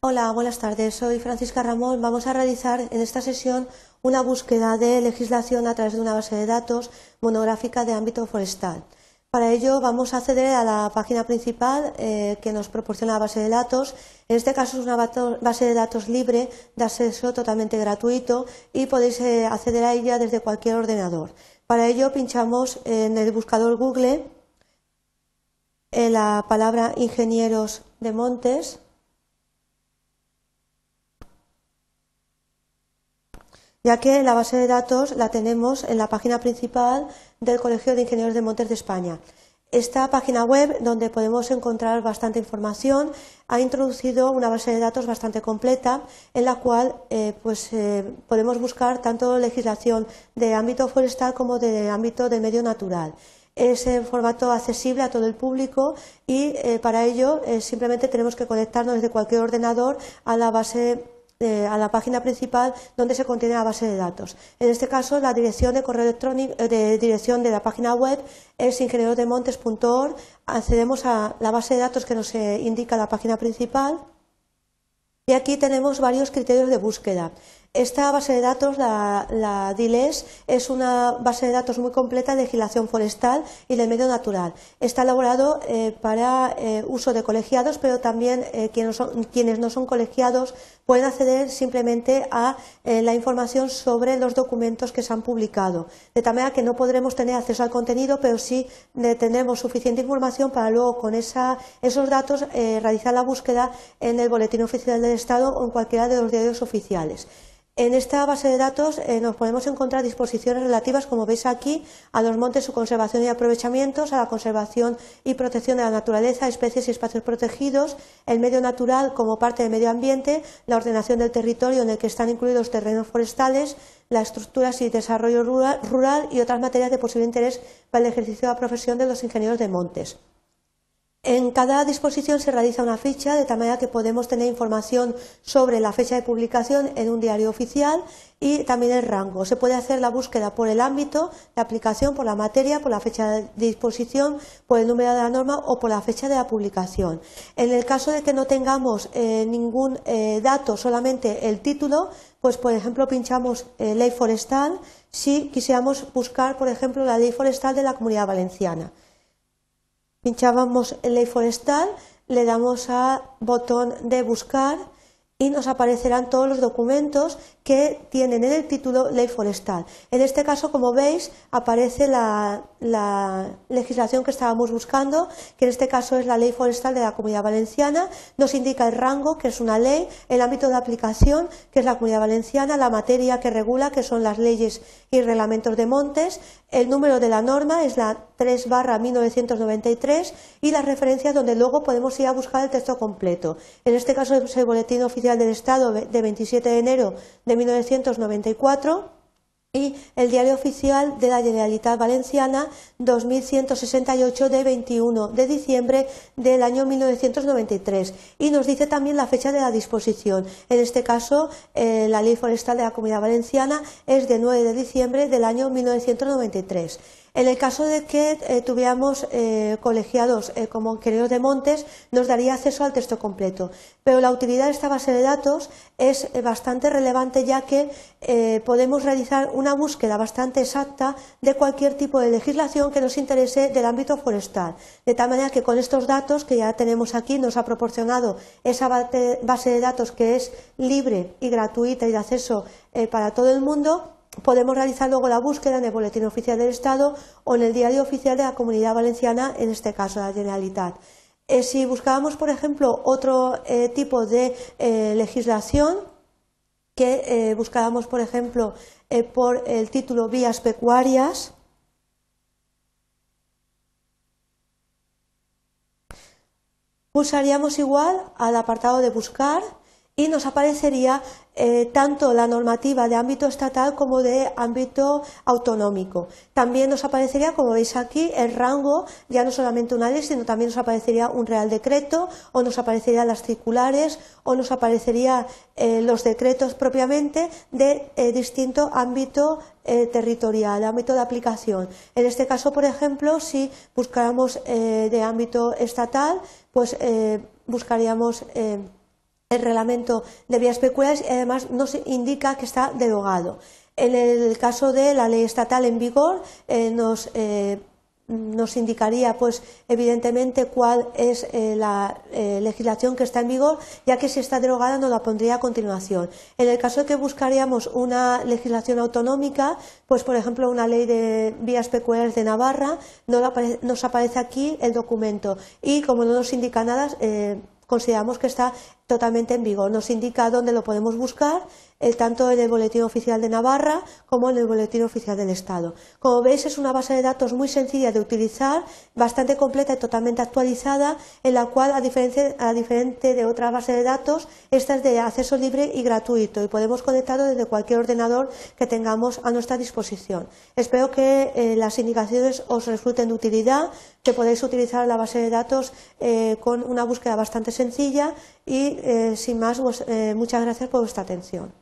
Hola, buenas tardes. Soy Francisca Ramón. Vamos a realizar en esta sesión una búsqueda de legislación a través de una base de datos monográfica de ámbito forestal. Para ello vamos a acceder a la página principal eh, que nos proporciona la base de datos. En este caso es una base de datos libre de acceso totalmente gratuito y podéis eh, acceder a ella desde cualquier ordenador. Para ello pinchamos en el buscador Google en la palabra ingenieros de montes ya que la base de datos la tenemos en la página principal del Colegio de Ingenieros de Montes de España. Esta página web, donde podemos encontrar bastante información, ha introducido una base de datos bastante completa en la cual eh, pues, eh, podemos buscar tanto legislación de ámbito forestal como de ámbito del medio natural. Es en formato accesible a todo el público y eh, para ello simplemente tenemos que conectarnos desde cualquier ordenador a la base eh, a la página principal donde se contiene la base de datos. En este caso, la dirección de correo electrónico, eh, de dirección de la página web es ingenierodemontes.org. Accedemos a la base de datos que nos eh, indica la página principal. Y aquí tenemos varios criterios de búsqueda. Esta base de datos, la, DILES, es una base de datos muy completa de legislación forestal y de medio natural. Está elaborado eh, para eh, uso de colegiados, pero también eh, quienes, no son colegiados pueden acceder simplemente a la información sobre los documentos que se han publicado. De tal manera que no podremos tener acceso al contenido, pero sí tendremos suficiente información para luego con esos datos realizar la búsqueda en el Boletín Oficial del Estado o en cualquiera de los diarios oficiales. En esta base de datos eh, nos podemos encontrar disposiciones relativas, como veis aquí, a los montes, su conservación y aprovechamientos, a la conservación y protección de la naturaleza, especies y espacios protegidos, el medio natural como parte del medio ambiente, la ordenación del territorio en el que están incluidos terrenos forestales, las estructuras y desarrollo rural y otras materias de posible interés para el ejercicio de la profesión de los ingenieros de montes. En cada disposición se realiza una ficha de tal manera que podemos tener información sobre la fecha de publicación en un diario oficial y también el rango. Se puede hacer la búsqueda por el ámbito de aplicación, por la materia, por la fecha de disposición, por el número de la norma o por la fecha de la publicación. En el caso de que no tengamos eh, ningún eh, dato, solamente el título, pues por ejemplo pinchamos eh, ley forestal si quisiéramos buscar, por ejemplo, la ley forestal de la Comunidad Valenciana pinchábamos en ley forestal, le damos a botón de buscar y nos aparecerán todos los documentos que tienen en el título ley forestal. En este caso, como veis, aparece la, legislación que estábamos buscando, que en este caso es la ley forestal de la Comunidad Valenciana, nos indica el rango, que es una ley, el ámbito de aplicación, que es la Comunidad Valenciana, la materia que regula, que son las leyes y reglamentos de montes, el número de la norma es la 3 barra 1993 y las referencias donde luego podemos ir a buscar el texto completo. En este caso es el Boletín Oficial del Estado de 27 de enero de 1994 y el Diario Oficial de la Generalitat Valenciana 2168 de 21 de diciembre del año 1993 y nos dice también la fecha de la disposición. En este caso, eh, la Ley Forestal de la Comunidad Valenciana es de 9 de diciembre del año 1993. En el caso de que eh, tuviéramos eh, colegiados eh, como ingenieros de montes, nos daría acceso al texto completo. Pero la utilidad de esta base de datos es bastante relevante ya que podemos realizar una búsqueda bastante exacta de cualquier tipo de legislación que nos interese del ámbito forestal. De tal manera que con estos datos que ya tenemos aquí nos ha proporcionado esa base de datos que es libre y gratuita y de acceso para todo el mundo, podemos realizar luego la búsqueda en el Boletín Oficial del Estado o en el Diario Oficial de la Comunidad Valenciana, en este caso la Generalitat. Eh, si buscábamos, por ejemplo, otro eh, tipo de eh, legislación, que buscáramos, por ejemplo, por el título Vías Pecuarias, pulsaríamos igual al apartado de buscar y nos aparecería eh, tanto la normativa de ámbito estatal como de ámbito autonómico. También nos aparecería, como veis aquí, el rango, ya no solamente una ley, sino también nos aparecería un real decreto, o nos aparecerían las circulares, o nos aparecerían eh, los decretos propiamente de eh, distinto ámbito territorial, ámbito de aplicación. En este caso, por ejemplo, si buscáramos de ámbito estatal, pues buscaríamos el reglamento de vías peculiares y además nos indica que está derogado. En el caso de la ley estatal en vigor, eh, nos, eh, nos, indicaría, pues, evidentemente, cuál es eh, la legislación que está en vigor, ya que si está derogada nos la pondría a continuación. En el caso de que buscaríamos una legislación autonómica, pues, por ejemplo, una ley de vías peculiares de Navarra, no nos aparece aquí el documento y, como no nos indica nada, consideramos que está totalmente en vigor. Nos indica dónde lo podemos buscar, eh, tanto en el Boletín Oficial de Navarra como en el Boletín Oficial del Estado. Como veis, es una base de datos muy sencilla de utilizar, bastante completa y totalmente actualizada, en la cual, a diferencia, a diferente de otra base de datos, esta es de acceso libre y gratuito y podemos conectarlo desde cualquier ordenador que tengamos a nuestra disposición. Espero que eh, las indicaciones os resulten de utilidad, que podáis utilizar la base de datos eh, con una búsqueda bastante sencilla y, sin más, pues, muchas gracias por vuestra atención.